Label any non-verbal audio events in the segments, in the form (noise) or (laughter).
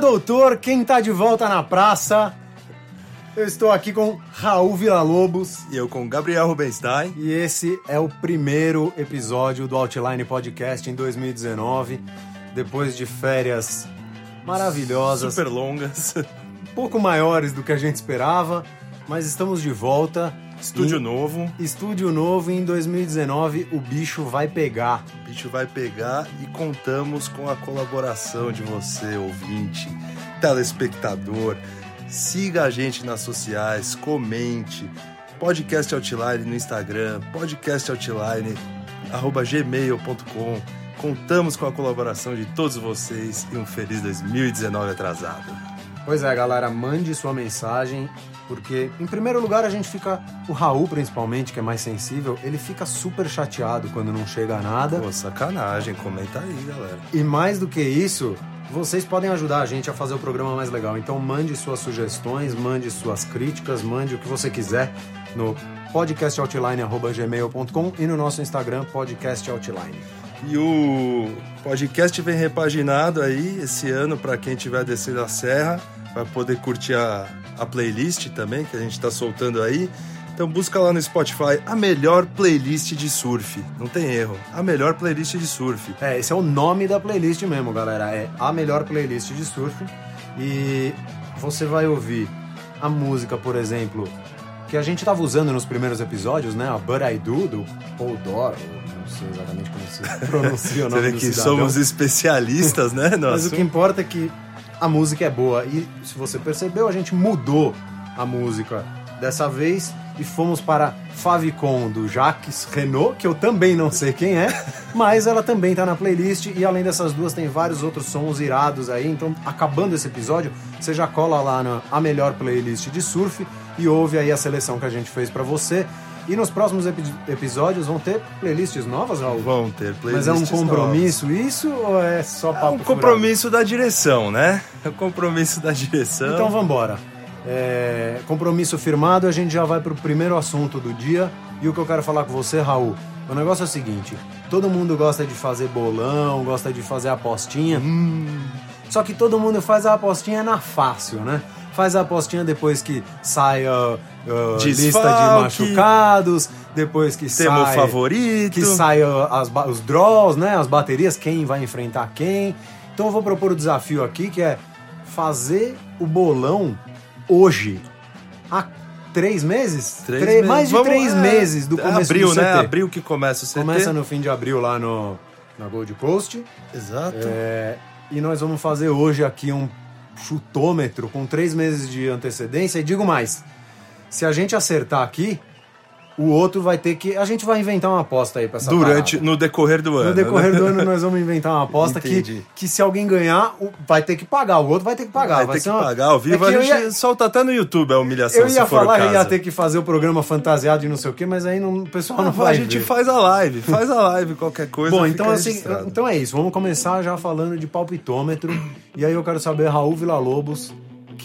Doutor, quem tá de volta na praça? Eu estou aqui com Raul Villa-Lobos E eu com Gabriel Rubenstein. e esse é o primeiro episódio do Outline Podcast em 2019, depois de férias maravilhosas, Super longas. pouco maiores do que a gente esperava, mas estamos de volta. Estúdio Em novo. Estúdio novo em 2019 o bicho vai pegar. O bicho vai pegar e contamos com a colaboração de você, ouvinte, telespectador. Siga a gente nas sociais, comente. Podcast Outline no Instagram, podcast Outline, arroba gmail.com. Contamos com a colaboração de todos vocês e um feliz 2019 atrasado. Pois é, galera, mande sua mensagem, porque em primeiro lugar a gente fica, o Raul principalmente, que é mais sensível, ele fica super chateado quando não chega a nada. Pô, sacanagem, comenta aí, galera. E mais do que isso, vocês podem ajudar a gente a fazer o programa mais legal. Então mande suas sugestões, mande suas críticas, mande o que você quiser no podcastoutline.gmail.com e no nosso Instagram, podcastoutline. E o podcast vem repaginado aí esse ano para quem estiver descendo a serra, vai poder curtir a, a playlist também que a gente está soltando aí. Então busca lá no Spotify a melhor playlist de surf. Não tem erro. A melhor playlist de surf. É, esse é o nome da playlist mesmo, galera. É a melhor playlist de surf. E você vai ouvir a música, por exemplo, que a gente estava usando nos primeiros episódios, né? A But I Do, do Paul. Não sei exatamente como se (laughs) pronuncia o Você nome vê do que cidadão. somos especialistas, né? No Mas o assunto. que importa é que a música é boa. E se você percebeu, a gente mudou a música dessa vez e fomos para Favicon do Jacques Renault, que eu também não sei quem é, (laughs) mas ela também tá na playlist e além dessas duas tem vários outros sons irados aí. Então, acabando esse episódio, você já cola lá na a melhor playlist de surf e ouve aí a seleção que a gente fez para você. E nos próximos epi- episódios vão ter playlists novas, Raul? Vão ter Mas playlists é um novas. compromisso isso ou é só papo É um furado? compromisso da direção, né? É um compromisso da direção. Então vambora. É, compromisso firmado, a gente já vai pro primeiro assunto do dia. E o que eu quero falar com você, Raul, o negócio é o seguinte: todo mundo gosta de fazer bolão, gosta de fazer apostinha. Só que todo mundo faz a apostinha na fácil, né? Faz a apostinha depois que sai a, a lista de machucados, depois que Temos sai favorito. que sai uh, as os draws, né? As baterias, quem vai enfrentar quem. Então eu vou propor o desafio aqui que é fazer o bolão hoje. Há três meses? Três Tre- meses. Mais de Vamos- três é, meses do começo Abril, do CT. né? Abril que começa o CT. Começa no fim de abril lá no, na Gold Coast. Exato. É, e nós vamos fazer hoje aqui um chutômetro com três meses de antecedência. E digo mais: se a gente acertar aqui, o outro vai ter que. A gente vai inventar uma aposta aí pra essa Durante, parada. no decorrer do ano. No decorrer né? do ano nós vamos inventar uma aposta que, Entendi. que se alguém ganhar, o- vai ter que pagar, o outro vai ter que pagar. Vai ter ser que uma- pagar ao vivo. É a gente ia- solta até no YouTube a humilhação, Eu se ia falar que ia ter que fazer o programa fantasiado e não sei o quê, mas aí não, o pessoal não Ah, vai a gente ver. faz a live, faz a live, qualquer coisa. Bom, então assim, então é isso. Vamos começar já falando de palpitômetro. e aí eu quero saber, Raul Villa-Lobos,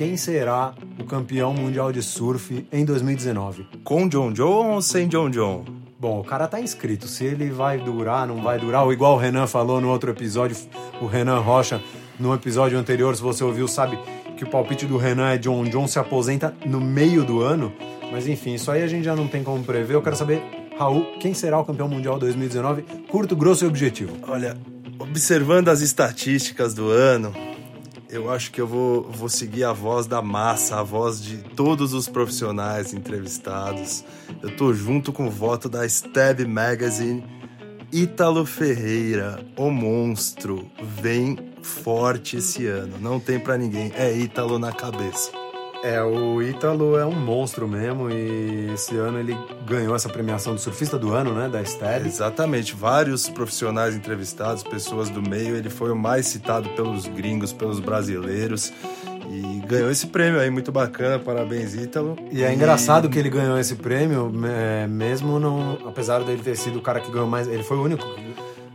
quem será o campeão mundial de surf em 2019? Com John John ou sem John John? Bom, o cara tá inscrito. Se ele vai durar, não vai durar. Ou igual o Renan falou no outro episódio, o Renan Rocha, no episódio anterior, se você ouviu, sabe que o palpite do Renan é John John se aposenta no meio do ano. Mas enfim, isso aí a gente já não tem como prever. Eu quero saber, Raul, quem será o campeão mundial 2019? Curto, grosso e objetivo. Olha, observando as estatísticas do ano, eu acho que eu vou, vou seguir a voz da massa, a voz de todos os profissionais entrevistados. Eu tô junto com o voto da Stab Magazine. Ítalo Ferreira, o monstro, vem forte esse ano. Não tem pra ninguém. É Ítalo na cabeça. É, o Ítalo é um monstro mesmo e esse ano ele ganhou essa premiação do surfista do ano, né, da Stab. Exatamente, vários profissionais entrevistados, pessoas do meio, ele foi o mais citado pelos gringos, pelos brasileiros e ganhou esse prêmio aí, muito bacana, parabéns Ítalo. E é engraçado que ele ganhou esse prêmio, é, mesmo não. Apesar dele ter sido o cara que ganhou mais. Ele foi o único.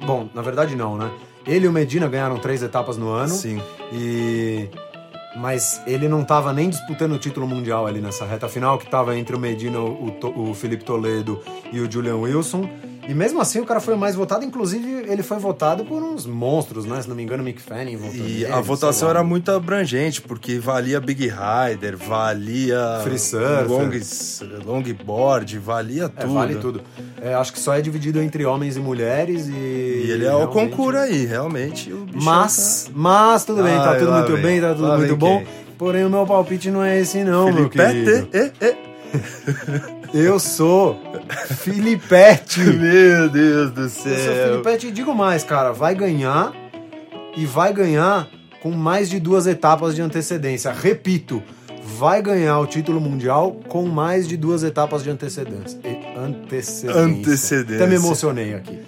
Bom, na verdade não, né? Ele e o Medina ganharam três etapas no ano. Sim, E. Mas ele não estava nem disputando o título mundial ali nessa reta final, que estava entre o Medina, o, To- o Felipe Toledo e o Julian Wilson. E mesmo assim o cara foi o mais votado, inclusive ele foi votado por uns monstros, né? Se não me engano, Mick Fanning votou E nele, a votação era muito abrangente, porque valia Big Rider, valia Free Surfer. long, longboard, valia É, tudo. vale tudo. É, acho que só é dividido entre homens e mulheres e. E ele é o concurso aí, realmente. O bichão Mas, mas tudo bem, tá Ai, tudo muito vem. bem, tá tudo muito bom. quem? Porém, o meu palpite não é esse, não, meu Felipe, querido. é, é, é. Eu sou Filipete. (laughs) Meu Deus do céu. Filipete e digo mais, cara, vai ganhar e vai ganhar com mais de duas etapas de antecedência. Repito, vai ganhar o título mundial com mais de duas etapas de antecedência. Antecedência. Antecedência. Até me emocionei aqui.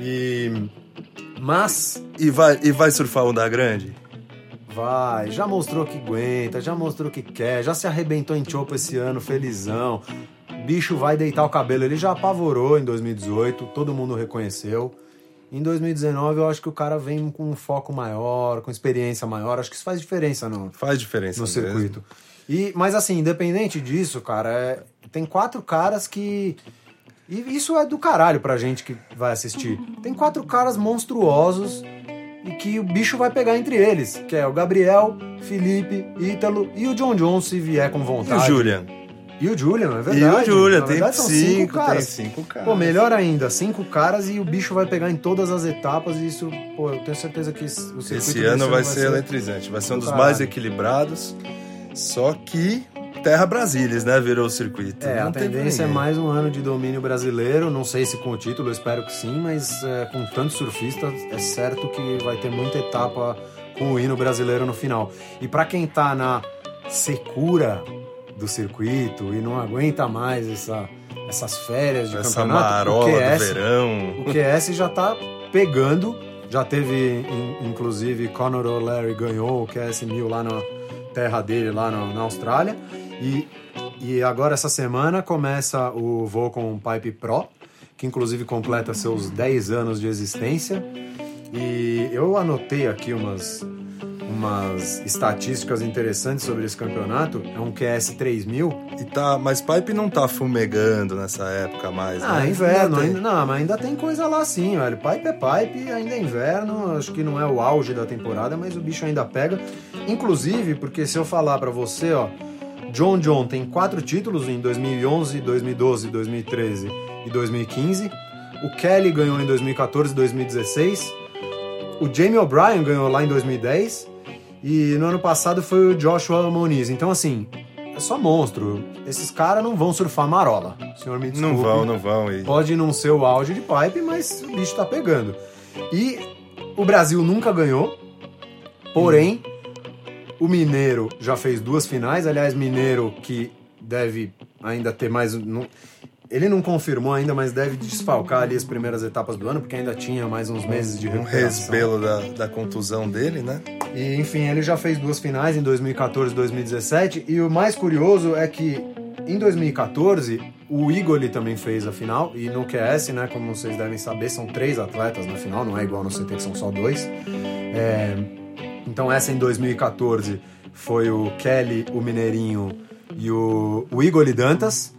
E mas E vai, e vai surfar onda grande? Vai, já mostrou que aguenta, já mostrou que quer, já se arrebentou em chopo esse ano, felizão. Bicho vai deitar o cabelo, ele já apavorou em 2018, todo mundo reconheceu. Em 2019 eu acho que o cara vem com um foco maior, com experiência maior, acho que isso faz diferença no, Faz diferença no mesmo. circuito. E, mas assim, independente disso, cara, é- tem quatro caras que. E isso é do caralho pra gente que vai assistir. Tem quatro caras monstruosos e que o bicho vai pegar entre eles, que é o Gabriel, Felipe, Ítalo e o John John se vier com E o vontade. Julian? E o Julian, é E verdade. o Julian, tem verdade, são cinco, caras. tem cinco caras. Pô, melhor ainda, cinco caras e o bicho vai pegar em todas as etapas e isso, pô, eu tenho certeza que o circuito Esse ano vai ser eletrizante, vai ser um dos Caralho. mais equilibrados. Só que Terra Brasília, né? Virou o circuito. É, Não a tendência é mais um ano de domínio brasileiro, não sei se com o título, eu espero que sim, mas é, com tantos surfistas, é certo que vai ter muita etapa com o hino brasileiro no final. E pra quem tá na secura do circuito e não aguenta mais essa, essas férias de Essa campeonato, marola o do verão. o QS já tá pegando, já teve, in- inclusive, Conor O'Leary ganhou o QS 1000 lá na terra dele, lá na, na Austrália. E, e agora, essa semana, começa o Volcom Pipe Pro, que inclusive completa seus 10 anos de existência. E eu anotei aqui umas, umas estatísticas interessantes sobre esse campeonato. É um QS 3000. E tá, mas Pipe não tá fumegando nessa época mais, Ah, né? inverno, ainda, não, mas ainda tem coisa lá sim, velho. Pipe é pipe, ainda é inverno, acho que não é o auge da temporada, mas o bicho ainda pega. Inclusive, porque se eu falar pra você, ó, John John tem quatro títulos em 2011, 2012, 2013 e 2015. O Kelly ganhou em 2014 e 2016. O Jamie O'Brien ganhou lá em 2010. E no ano passado foi o Joshua Moniz. Então, assim, é só monstro. Esses caras não vão surfar marola. O senhor me desculpe. Não vão, não vão. E... Pode não ser o auge de pipe, mas o bicho tá pegando. E o Brasil nunca ganhou, porém, o Mineiro já fez duas finais. Aliás, Mineiro que deve ainda ter mais. Ele não confirmou ainda, mas deve desfalcar ali as primeiras etapas do ano, porque ainda tinha mais uns meses de Um recuperação. resbelo da, da contusão dele, né? E, enfim, ele já fez duas finais em 2014 e 2017. E o mais curioso é que em 2014 o Igor também fez a final. E no QS, né, como vocês devem saber, são três atletas na final, não é igual no CT que são só dois. É, então essa em 2014 foi o Kelly, o Mineirinho e o, o Igor Dantas.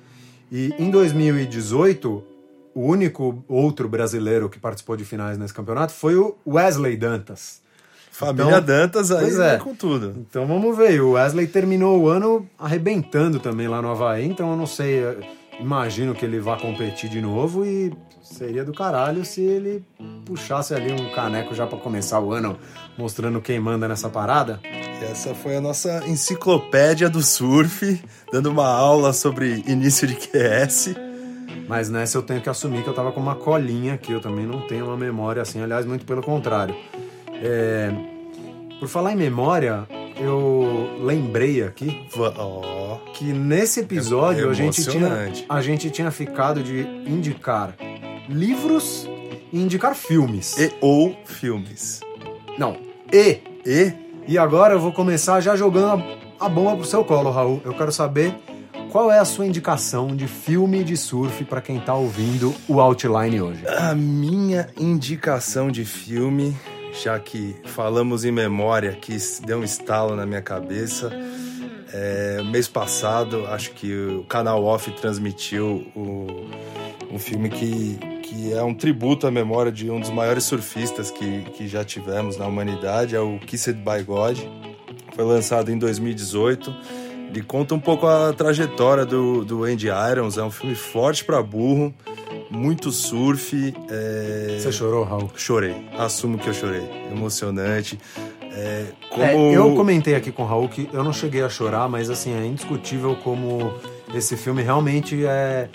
E em 2018 o único outro brasileiro que participou de finais nesse campeonato foi o Wesley Dantas. Família Então, Dantas aí é. com tudo. Então vamos ver. O Wesley terminou o ano arrebentando também lá no Havaí, então eu não sei. Imagino que ele vá competir de novo e seria do caralho se ele puxasse ali um caneco já pra começar o ano, mostrando quem manda nessa parada. E essa foi a nossa enciclopédia do surf, dando uma aula sobre início de QS. Mas nessa eu tenho que assumir que eu tava com uma colinha aqui, eu também não tenho uma memória assim, aliás, muito pelo contrário. É, Por falar em memória, eu lembrei aqui Ó, que nesse episódio É a, gente tinha, a gente tinha ficado de indicar livros e indicar filmes. e ou filmes. Não, e. E E agora eu vou começar já jogando a, a bomba pro seu colo, Raul. Eu quero saber qual é a sua indicação de filme de surf para quem tá ouvindo o Outline hoje. a minha indicação de filme, já que falamos em memória, que deu um estalo na minha cabeça. É, mês passado, acho que o canal Off transmitiu o, um filme que, que é um tributo à memória de um dos maiores surfistas que, que já tivemos na humanidade, é o Kissed by God. Foi lançado em 2018. Ele conta um pouco a trajetória do, do Andy Irons. É um filme forte para burro, muito surf. É... Você chorou, Raul? Chorei. Assumo que eu chorei. Emocionante. É, como... é, eu comentei aqui com o Raul que eu não cheguei a chorar, mas assim, é indiscutível como esse filme realmente é,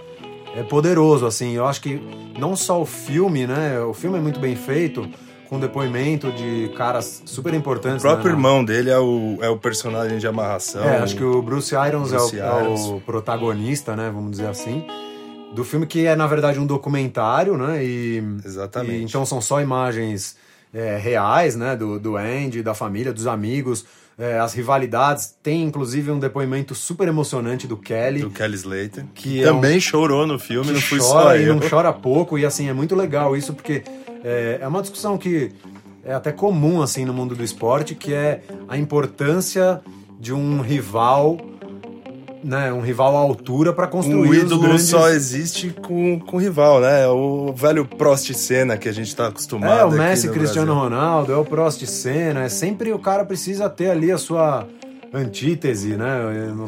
é poderoso, assim. Eu acho que não só o filme, né? O filme é muito bem feito, com depoimento de caras super importantes. O próprio né? irmão dele é o, é o personagem de amarração. É, acho que o Bruce Irons, Bruce é, o, Irons. é, o, protagonista, né? Vamos dizer assim. Do filme que é, na verdade, um documentário, né? E, Exatamente. E, então são só imagens é, reais, né? Do, do Andy, da família, dos amigos, é, as rivalidades. Tem inclusive um depoimento super emocionante do Kelly. Do Kelly Slater. Que também é um, chorou no filme, não chora só e não chora pouco. E assim, é muito legal isso, porque é, é uma discussão que é até comum assim no mundo do esporte, que é a importância de um rival né, um rival à altura para construir o ídolo grandes... só existe com, com rival, né? O velho Prost Senna que a gente está acostumado. É, o Messi, Cristiano Brasil. Ronaldo, é o Prost Senna. É sempre o cara precisa ter ali a sua antítese, né? Não,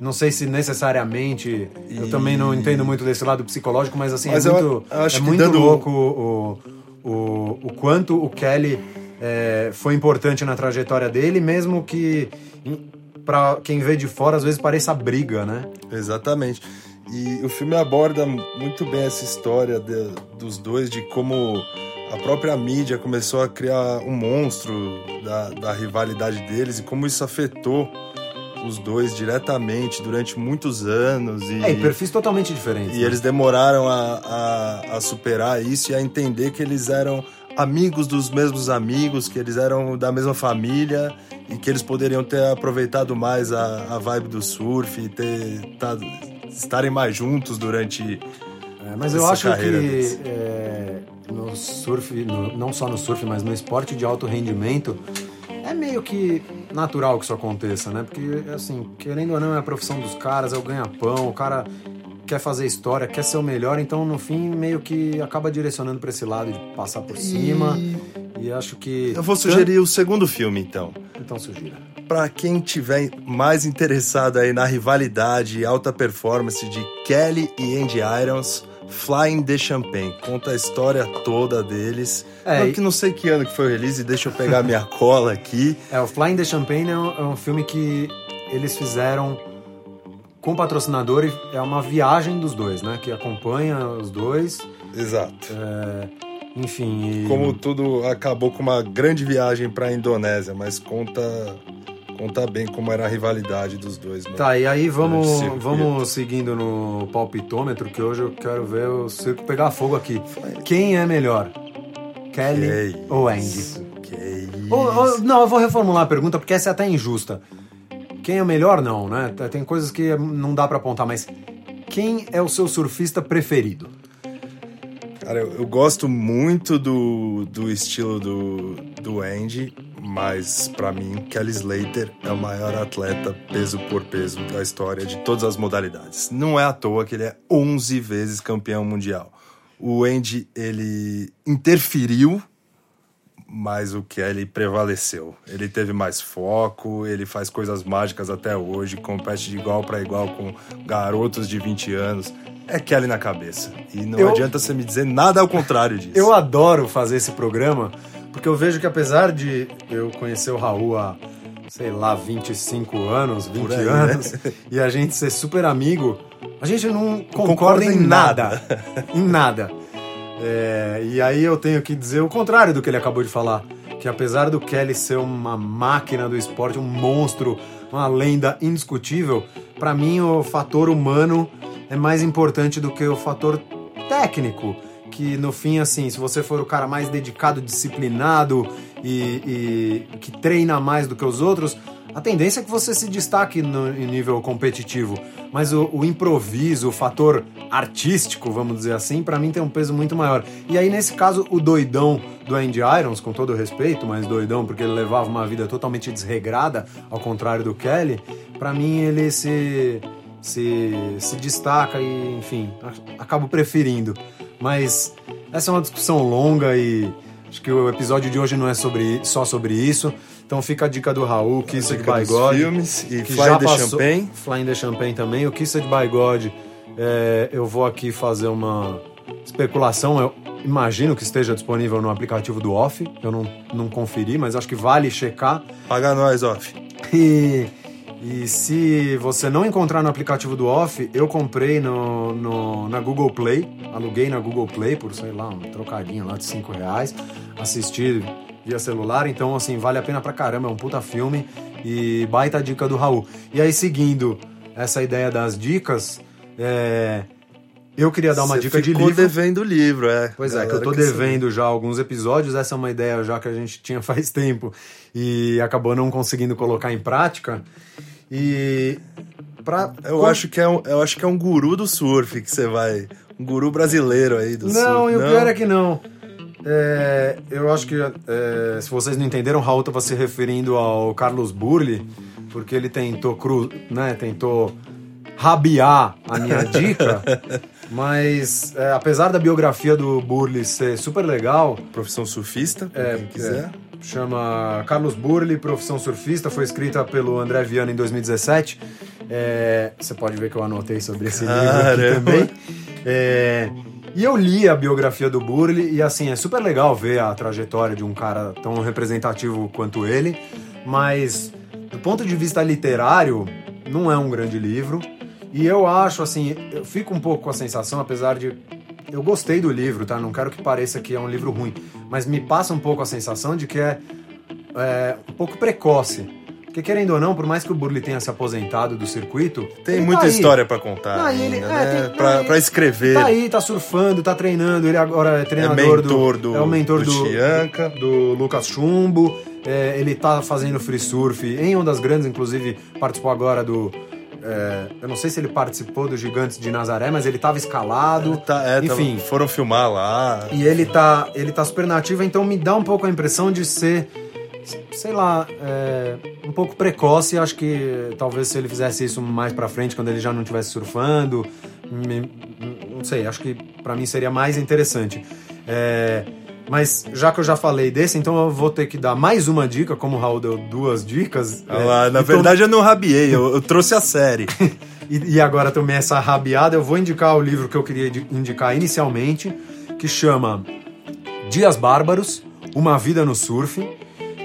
não sei se necessariamente. E... Eu também não entendo muito desse lado psicológico, mas assim, mas é muito, é muito dando... louco o, o, o quanto o Kelly é, foi importante na trajetória dele, mesmo que para quem vê de fora, às vezes pareça briga, né? Exatamente. E o filme aborda muito bem essa história de, dos dois, de como a própria mídia começou a criar um monstro da, da rivalidade deles e como isso afetou os dois diretamente durante muitos anos. E, é, e perfis totalmente diferentes. E né? eles demoraram a, a, a, superar isso e a entender que eles eram amigos dos mesmos amigos, que eles eram da mesma família e que eles poderiam ter aproveitado mais a, a vibe do surf e ter estarem mais juntos durante é, mas eu acho que é, no surf, no, não só no surf, mas no esporte de alto rendimento, é meio que natural que isso aconteça, né? Porque, assim, querendo ou não, é a profissão dos caras, é o ganha-pão, o cara quer fazer história, quer ser o melhor, então no fim meio que acaba direcionando para esse lado de passar por cima. E acho que. Eu vou sugerir o segundo filme, então. Então sugira. Para quem tiver mais interessado aí na rivalidade e alta performance de Kelly e Andy Irons, Flying the Champagne. Conta a história toda deles. É, não, que não sei que ano que foi o release, deixa eu pegar minha cola aqui. É, o Flying the Champagne é um, é um filme que eles fizeram com patrocinador é uma viagem dos dois, né? Que acompanha os dois. Exato. É, enfim. E... Como tudo acabou com uma grande viagem para a Indonésia, mas conta conta bem como era a rivalidade dos dois. Né? Tá, e aí vamos, vamos seguindo no palpitômetro, que hoje eu quero ver o circo pegar fogo aqui. Quem é melhor? Kelly que ou Andy? Que ou, ou, não, eu vou reformular a pergunta porque essa é até injusta. Quem é melhor, não, né? Tem coisas que não dá para apontar, mas quem é o seu surfista preferido? Cara, eu, eu, gosto muito do, do estilo do, do Andy, mas para mim, Kelly Slater é o maior atleta peso por peso da história de todas as modalidades. Não é à toa que ele é 11 vezes campeão mundial. O Andy, ele interferiu mas o Kelly prevaleceu. Ele teve mais foco, ele faz coisas mágicas até hoje, compete de igual para igual com garotos de 20 anos. É Kelly na cabeça. E não eu, adianta você me dizer nada ao contrário disso. Eu adoro fazer esse programa, porque eu vejo que apesar de eu conhecer o Raul há, sei lá, 25 anos, 20 aí, né? anos, né? e a gente ser super amigo, a gente não concorda, concorda em nada. em nada. É, e aí eu tenho que dizer o contrário do que ele acabou de falar. Que apesar do Kelly ser uma máquina do esporte, um monstro, uma lenda indiscutível, para mim o fator humano é mais importante do que o fator técnico. Que no fim, assim, se você for o cara mais dedicado, disciplinado e, e que treina mais do que os outros, a tendência é que você se destaque no em nível competitivo, mas o, o, improviso, o fator artístico, vamos dizer assim, para mim tem um peso muito maior. E aí, nesse caso, o doidão do Andy Irons, com todo respeito, mas doidão porque ele levava uma vida totalmente desregrada, ao contrário do Kelly, para mim ele se, se, se destaca e, enfim, acabo preferindo. Mas essa é uma discussão longa e acho que o episódio de hoje não é sobre, só sobre isso. Então fica a dica do Raul, Kiss It by God. filmes e que Fly the passou- Champagne. Flying the Champagne também. O Kiss It by God, é, eu vou aqui fazer uma especulação. Eu imagino que esteja disponível no aplicativo do Off. Eu não, não conferi, mas acho que vale checar. Paga nós, off. E, e se você não encontrar no aplicativo do Off, eu comprei no, no- na Google Play, aluguei na Google Play por, sei lá, um trocadinho lá de 5 reais, assisti via celular, então assim, vale a pena pra caramba, é um puta filme e baita dica do Raul. E aí, seguindo essa ideia das dicas, é, eu queria dar uma Você dica de ficou livro. devendo o livro, é. Pois é, que eu tô saber. devendo já alguns episódios, essa é uma ideia já que a gente (laughs) tinha faz tempo e acabou não conseguindo colocar em prática. E pra Eu acho, que é um, eu acho que é um guru do surf que você vai. Um guru brasileiro aí do surf. Não, e o pior é que não. É, eu acho que é, se vocês não entenderam, o Raul estava se referindo ao Carlos Burli, porque ele tentou cru, né, tentou rabiar a minha (laughs) dica, mas é, apesar da biografia do Burli ser super legal, Profissão surfista, É, quem quiser. é. chama Carlos Burli, Profissão Surfista, foi escrita pelo André Viana em 2017. É, você pode ver que eu anotei sobre esse livro aqui Caramba. também. E eu li a biografia do Burli e assim, é super legal ver a trajetória de um cara tão representativo quanto ele, mas do ponto de vista literário, não é um grande livro. E eu acho assim, eu fico um pouco com a sensação, apesar de eu gostei do livro, tá? Não quero que pareça que é um livro ruim, mas me passa um pouco a sensação de que é, é um pouco precoce. Porque querendo ou não, por mais que o Burley tenha se aposentado do circuito, Tem ele muita tá história pra contar. Ah, e ele- ainda, é, né? tem- pra, pra escrever. Tá aí, tá surfando, tá treinando. Ele agora é é treinador mentor do, é o mentor do, Chianca. do Lucas Chumbo. É, ele tá fazendo free surf em Ondas Grandes, inclusive participou agora do. é, eu não sei se ele participou do Gigantes de Nazaré, mas ele tava escalado. Tá, é, tava- Enfim. foram filmar lá. E ele tá, ele tá super nativo, então me dá um pouco a impressão de ser, sei lá, é, um pouco precoce. Acho que talvez se ele fizesse isso mais pra frente, quando ele já não estivesse surfando, me- não sei, acho que pra mim seria mais interessante. É, mas já que eu já falei desse, então eu vou ter que dar mais uma dica, como o Raul deu duas dicas. Ah é, lá, na verdade, eu não rabiei, eu, eu trouxe a série. (laughs) e, e agora tomei essa rabiada, eu vou indicar o livro que eu queria indi- indicar inicialmente, que chama Dias Bárbaros, Uma Vida no Surf,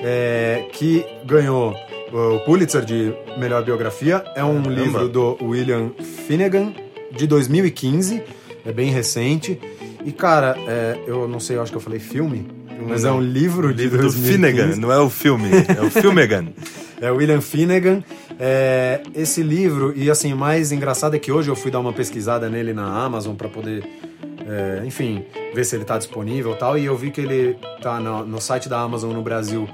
é, que ganhou o Pulitzer de melhor biografia. É um livro do William Finnegan, de 2015, é bem recente. E, cara, é, eu não sei, eu acho que eu falei filme, mas é um livro de Livro do 2015. Finnegan, não é o filme, é o Filmegan. (laughs) É William Finnegan. É, esse livro, e assim, o mais engraçado é que hoje eu fui dar uma pesquisada nele na Amazon para poder, é, enfim, ver se ele tá disponível e tal. E eu vi que ele tá no, no site da Amazon no Brasil.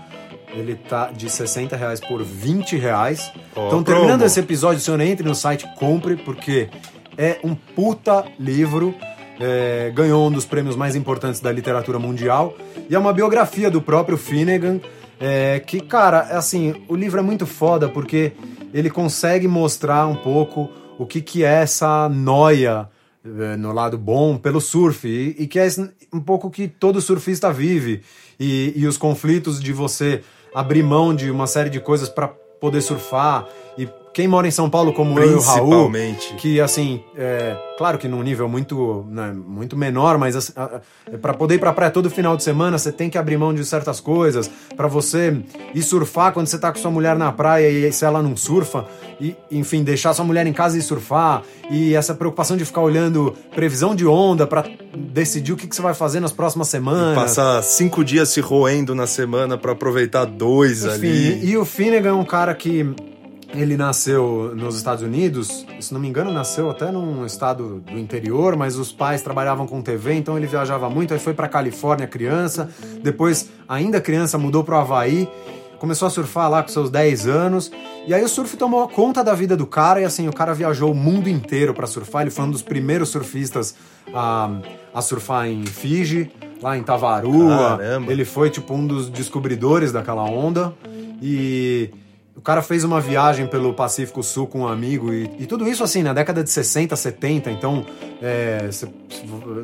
Ele tá de 60 reais por 20 reais. Ó, então, terminando promo. esse episódio, o senhor entre no site, compre, porque é um puta livro. é, ganhou um dos prêmios mais importantes da literatura mundial. E é uma biografia do próprio Finnegan. é, que, cara, é assim, o livro é muito foda porque ele consegue mostrar um pouco o que, que é essa noia é, no lado bom pelo surf e, e que é um pouco que todo surfista vive e, e os conflitos de você abrir mão de uma série de coisas para poder surfar e quem mora em São Paulo como eu e o Raul que assim, é, claro que num nível muito, né, muito menor, mas assim, para poder ir pra praia todo final de semana, você tem que abrir mão de certas coisas, Pra você ir surfar quando você tá com sua mulher na praia e se ela não surfa, e enfim, deixar sua mulher em casa e surfar, e essa preocupação de ficar olhando previsão de onda pra decidir o que, que você vai fazer nas próximas semanas. Passar cinco dias se roendo na semana pra aproveitar dois Enfim, ali. e o Finnegan é um cara que ele nasceu nos Estados Unidos, se não me engano, nasceu até num estado do interior, mas os pais trabalhavam com TV, então ele viajava muito, aí foi pra Califórnia criança, depois, ainda criança, mudou pro Havaí, começou a surfar lá com seus 10 anos, e aí o surf tomou conta da vida do cara, e assim, o cara viajou o mundo inteiro pra surfar, ele foi um dos primeiros surfistas a, a surfar em Fiji, lá em Tavarua, Caramba. ele foi tipo um dos descobridores daquela onda, e o cara fez uma viagem pelo Pacífico Sul com um amigo e, e tudo isso assim na década de 60, 70. Então você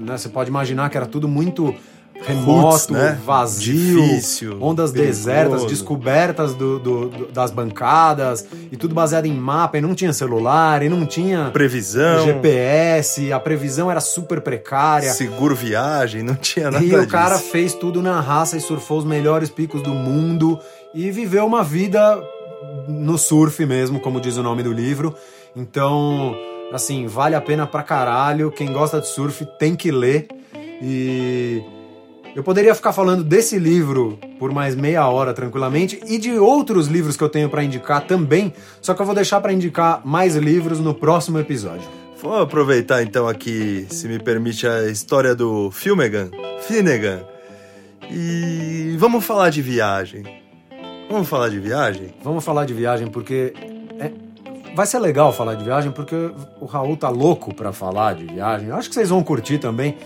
né, pode imaginar que era tudo muito remoto, né? vazio, Difícil, ondas perigoso. desertas, descobertas do- do- do- das bancadas e tudo baseado em mapa. E não tinha celular, e não tinha Previsão, GPS. A previsão era super precária. seguro viagem, não tinha nada E o cara disso. fez tudo na raça e surfou os melhores picos do mundo e viveu uma vida no surf mesmo, como diz o nome do livro. Então, assim, vale a pena pra caralho. Quem gosta de surf tem que ler. E eu poderia ficar falando desse livro por mais meia hora tranquilamente e de outros livros que eu tenho pra indicar também, só que eu vou deixar pra indicar mais livros no próximo episódio. Vou aproveitar então aqui, se me permite, a história do Filmegan, Finnegan. E vamos falar de viagem. Vamos falar de viagem? Vamos falar de viagem porque é- vai ser legal falar de viagem porque o Raul tá louco pra falar de viagem. Eu acho que vocês vão curtir também,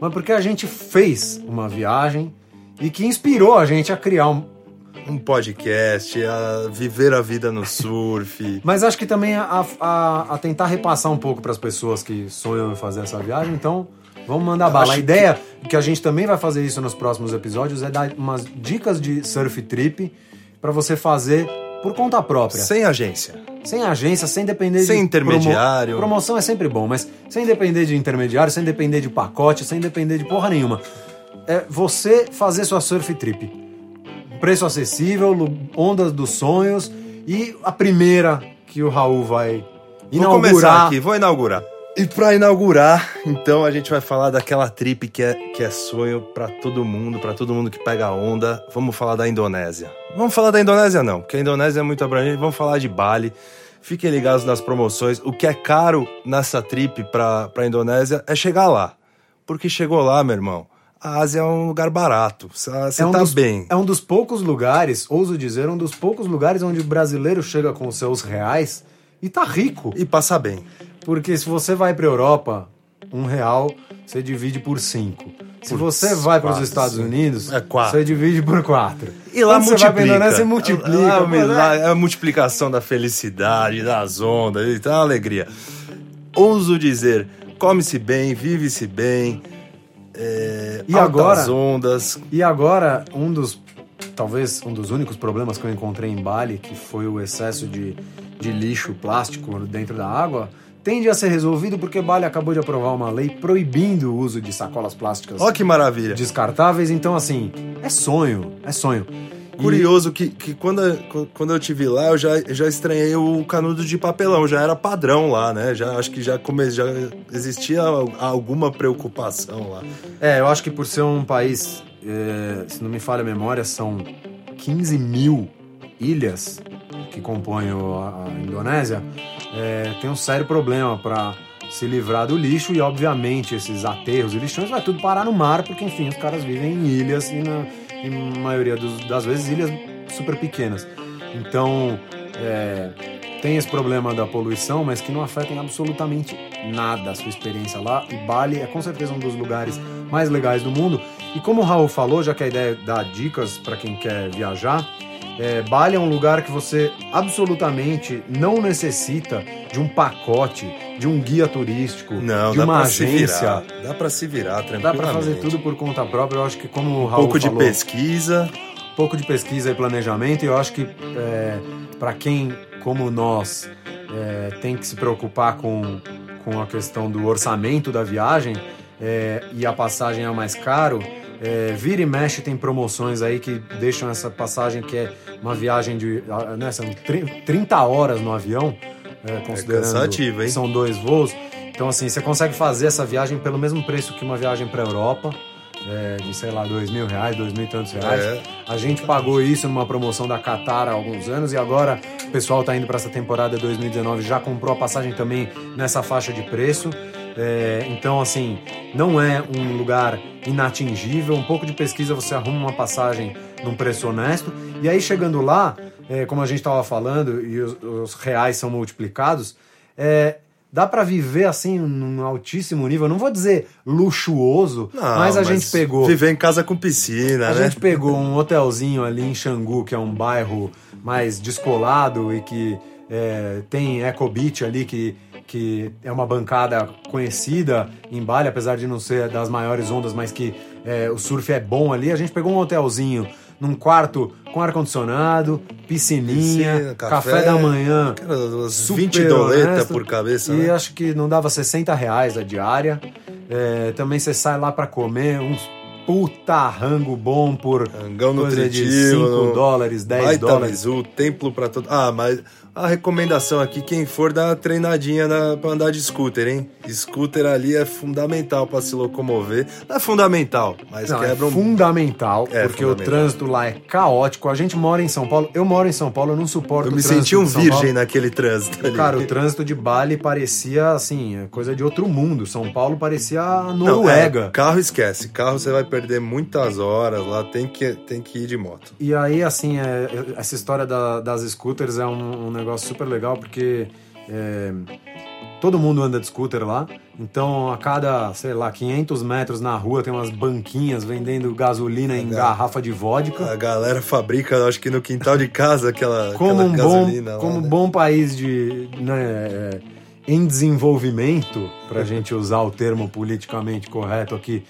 mas porque a gente fez uma viagem e que inspirou a gente a criar um. Um podcast, a viver a vida no surf. (laughs) Mas acho que também a, a- a tentar repassar um pouco pras pessoas que sonham em fazer essa viagem. Então vamos mandar bala. A ideia que... a gente também vai fazer isso nos próximos episódios é dar umas dicas de surf trip pra você fazer por conta própria. Sem agência. Sem agência, sem depender Sem de. intermediário. promo- Promoção é sempre bom, mas sem depender de intermediário, sem depender de pacote, sem depender de porra nenhuma. É você fazer sua surf trip. Preço acessível, ondas dos sonhos e a primeira que o Raul vai Vou começar inaugurar. aqui, vou inaugurar. E pra inaugurar, então a gente vai falar daquela trip que é, que é sonho pra todo mundo, pra todo mundo que pega a onda. Vamos falar da Indonésia. Vamos falar da Indonésia não, porque a Indonésia é muito abrangente. Vamos falar de Bali. Fiquem ligados nas promoções. O que é caro nessa trip pra, pra Indonésia é chegar lá. Porque chegou lá, meu irmão, a Ásia é um lugar barato. Você é um tá dos, bem. É um dos poucos lugares, ouso dizer, um dos poucos lugares onde o brasileiro chega com os seus reais e tá rico. E passa bem. Porque se você vai para Europa, um real você divide por cinco. Se Por você vai para os Estados. Unidos, É quatro. você divide por quatro. E lá Quando você vai multiplica. Indonésia, você multiplica. Lá, Pô, né? lá é a multiplicação da felicidade, das ondas, e tá uma alegria. Ouso dizer, come-se bem, vive-se bem. É, E agora- ondas. E agora, um dos. Talvez um dos únicos problemas que eu encontrei em Bali, que foi o excesso de, de lixo plástico dentro da água, tende a ser resolvido porque Bali acabou de aprovar uma lei proibindo o uso de sacolas plásticas Ó que maravilha. descartáveis. Então, assim, é sonho, é sonho. E- Curioso que, que quando, quando eu te vi lá, eu já, já estranhei o canudo de papelão, já era padrão lá, né? Já, acho que já, come, já existia alguma preocupação lá. É, eu acho que por ser um país, é, se não me falha a memória, são 15 mil ilhas que compõem a, a Indonésia, é, tem um sério problema para se livrar do lixo e, obviamente, esses aterros e lixões vai tudo parar no mar, porque, enfim, os caras vivem em ilhas e, na maioria dos- das vezes, ilhas super pequenas. Então, é, tem esse problema da poluição, mas que não afeta em absolutamente nada a sua experiência lá. E Bali é com certeza um dos lugares mais legais do mundo. E como o Raul falou, já que a ideia é dar dicas para quem quer viajar, é, Bali é um lugar que você absolutamente não necessita de um pacote, de um guia turístico, Não, de dá uma agência. virar. Dá pra se virar Dá tranquilamente. para fazer tudo por conta própria. Eu acho que como o Um Raul pouco de falou, pesquisa. pouco de pesquisa e planejamento. E eu acho que é, para quem, como nós, é, tem que se preocupar com, com a questão do orçamento da viagem é, e a passagem é mais caro, é, vira e mexe tem promoções aí que deixam essa passagem que é uma viagem de né, são tri- 30 horas no avião, é, considerando cansativo, hein? são dois voos. Então assim, você consegue fazer essa viagem pelo mesmo preço que uma viagem para Europa. é, de sei lá, dois mil reais, dois mil e tantos reais. É. A gente pagou isso numa promoção da Qatar há alguns anos e agora o pessoal tá indo para essa temporada 2019 já comprou a passagem também nessa faixa de preço. É, então, assim, não é um lugar inatingível. Um pouco de pesquisa você arruma uma passagem num preço honesto. E aí, chegando lá, é, como a gente estava falando, e os, os reais são multiplicados, é, dá para viver assim num altíssimo nível. Não vou dizer luxuoso, não, mas a mas gente pegou. Viver em casa com piscina, a né? A gente pegou um hotelzinho ali em Xangu, que é um bairro mais descolado e que é, tem Eco Beach ali, que, que é uma bancada conhecida em Bali, apesar de não ser das maiores ondas, mas que é, o surf é bom ali. A gente pegou um hotelzinho num quarto com ar-condicionado, piscininha, Piscina, café, café, da manhã. Cara, 20 doletas por cabeça. E né? acho que não dava 60 reais a diária. É, também você sai lá para comer uns puta rango bom por Rangão coisa de 5 dólares, 10 dólares. O templo para todo. Ah, mas a recomendação aqui, quem for dar uma treinadinha na, pra andar de scooter, hein? Scooter ali é fundamental para se locomover. Não é fundamental, mas Não, quebra é um... fundamental, é porque fundamental. o trânsito lá é caótico. A gente mora em São Paulo, eu moro em São Paulo, eu não suporto Eu me senti um virgem naquele trânsito ali. Cara, o trânsito de Bali parecia, assim, coisa de outro mundo. São Paulo parecia Noruega. Não, é, carro esquece, carro você vai perder muitas horas lá, tem que, tem que ir de moto. E aí, assim, é, essa história da, das scooters é um, um negócio negócio super legal porque é, todo mundo anda de scooter lá. Então, a cada, sei lá, 500 metros na rua tem umas banquinhas vendendo gasolina em garrafa de vodka. A galera fabrica, acho que no quintal de casa, aquela, (laughs) como aquela um gasolina. Bom, lá, como né? bom país de, né, é, em desenvolvimento, para a (laughs) gente usar o termo politicamente correto aqui,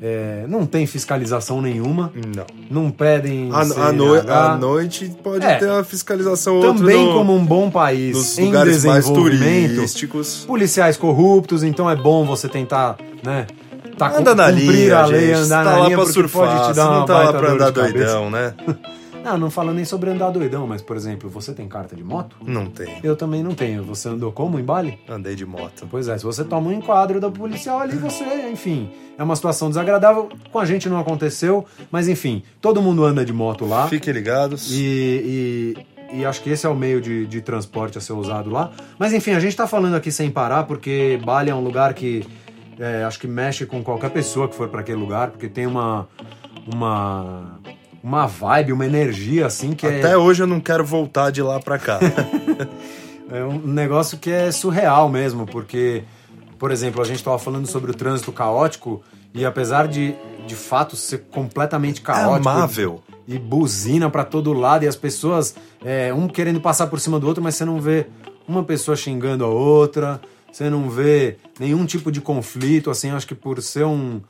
é, não tem fiscalização nenhuma. Não. Não pedem. A, a, a noite pode é, ter uma fiscalização Também no, como um bom país em desenvolvimento. Policiais corruptos, então é bom você tentar, né? Tá, Anda na linha, a lei, gente, andar tá na lá linha, pra surfar, pode te dar não uma tá lá pra andar doidão, né? (laughs) Não, não falo nem sobre andar doidão, mas, por exemplo, você tem carta de moto? Não tem. Eu também não tenho. Você andou como em Bali? Andei de moto. Pois é, se você toma um enquadro da policial ali, você, enfim, é uma situação desagradável. Com a gente não aconteceu, mas enfim, todo mundo anda de moto lá. Fiquem ligados. E, e, e acho que esse é o meio de, de transporte a ser usado lá. Mas enfim, a gente tá falando aqui sem parar, porque Bali é um lugar que é, acho que mexe com qualquer pessoa que for para aquele lugar, porque tem uma. uma uma vibe, uma energia assim que Até é... hoje eu não quero voltar de lá para cá. (laughs) é um negócio que é surreal mesmo, porque, por exemplo, a gente estava falando sobre o trânsito caótico e apesar de, de fato ser completamente caótico, é amável. e buzina para todo lado e as pessoas é, um querendo passar por cima do outro, mas você não vê uma pessoa xingando a outra, você não vê nenhum tipo de conflito, assim, acho que por ser um,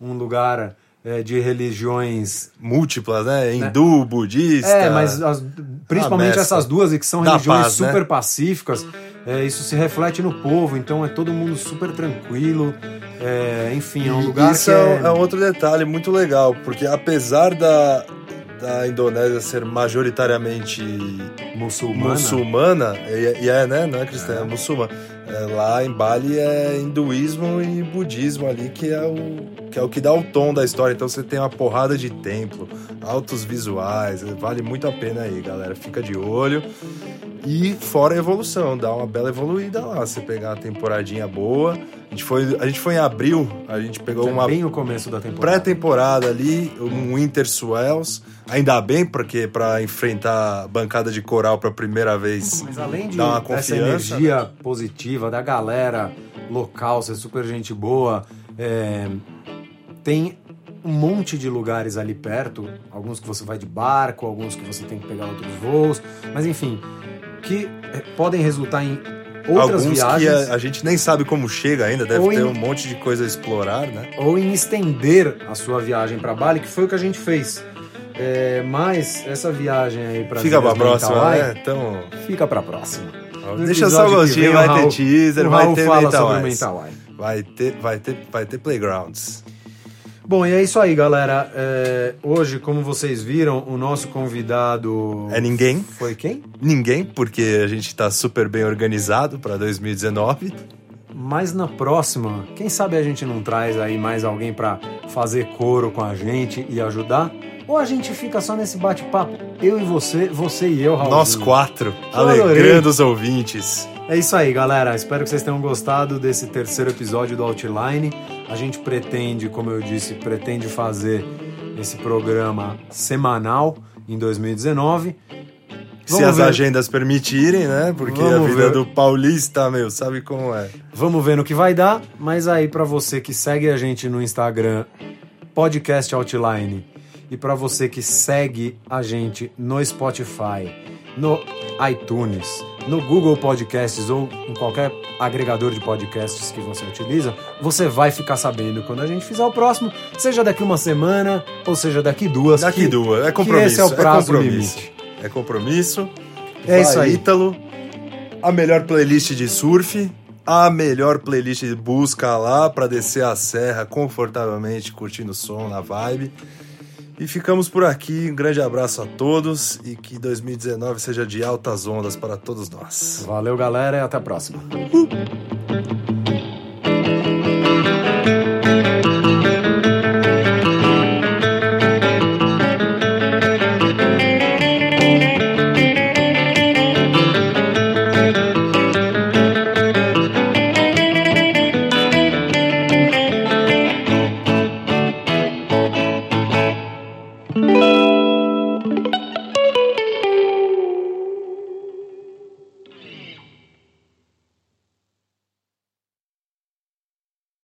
um lugar é, de religiões múltiplas, né? Hindu, budista. É, mas as, principalmente essas duas, que são religiões paz, super né? pacíficas, é, isso se reflete no povo, então é todo mundo super tranquilo. É, enfim, é um lugar isso que. é, é outro detalhe muito legal, porque apesar da, da Indonésia ser majoritariamente muçulmana, muçulmana e, e é, né? Não é cristã, é, é muçulmana. É, lá em Bali é hinduísmo e budismo ali que é o que é o que dá o tom da história. Então você tem uma porrada de templo, altos visuais, vale muito a pena aí, galera. Fica de olho. E fora a evolução, dá uma bela evoluída lá. Você pegar uma temporadinha boa. A gente foi, a gente foi em abril, a gente pegou uma bem o começo da temporada. Pré-temporada ali, um Winter Swells. Ainda bem, porque para enfrentar a bancada de coral para primeira vez, Mas além de dessa confiança. energia positiva da galera local, ser super gente boa, é, tem um monte de lugares ali perto, alguns que você vai de barco, alguns que você tem que pegar outros voos, mas enfim, que é, podem resultar em outras Alguns viagens que a, a gente nem sabe como chega ainda, deve ter em- um monte de coisa a explorar, né? ou em estender a sua viagem para Bali, que foi o que a gente fez. É, mas essa viagem aí para Fica pra próxima, né? Então, Fica para próxima. No deixa só o gostinho, vai ter teaser, vai ter fala Mental sobre. Mental. Vai ter, vai ter, vai ter playgrounds. Bom, e é isso aí, galera. É, hoje, como vocês viram, o nosso convidado. É ninguém, Foi quem? ninguém, porque a gente tá super bem organizado para 2019. Mas na próxima, quem sabe a gente não traz aí mais alguém pra fazer coro com a gente e ajudar? Ou a gente fica só nesse bate-papo? Eu e você, você e eu, Raul. Nós quatro, Eu alegrando os ouvintes. É isso aí, galera. Espero que vocês tenham gostado desse terceiro episódio do Outline. A gente pretende, como eu disse, pretende fazer esse programa semanal em 2019. Se as ver. agendas permitirem, né? Porque Vamos a vida ver. do paulista, meu, sabe como é. Vamos ver no que vai dar, mas aí para você que segue a gente no Instagram, Podcast Outline, e para você que segue a gente no Spotify, no iTunes, no Google Podcasts ou em qualquer agregador de podcasts que você utiliza, você vai ficar sabendo quando a gente fizer o próximo, seja daqui uma semana ou seja daqui duas. Daqui que, duas, é compromisso. esse é o prazo é compromisso. limite. É compromisso. É vai, isso aí. Ítalo, a melhor playlist de surf, a melhor playlist de busca lá para descer a serra confortavelmente, curtindo o som na vibe. E ficamos por aqui. Um grande abraço a todos e que 2019 seja de altas ondas para todos nós. Valeu, galera, e até a próxima. Uh!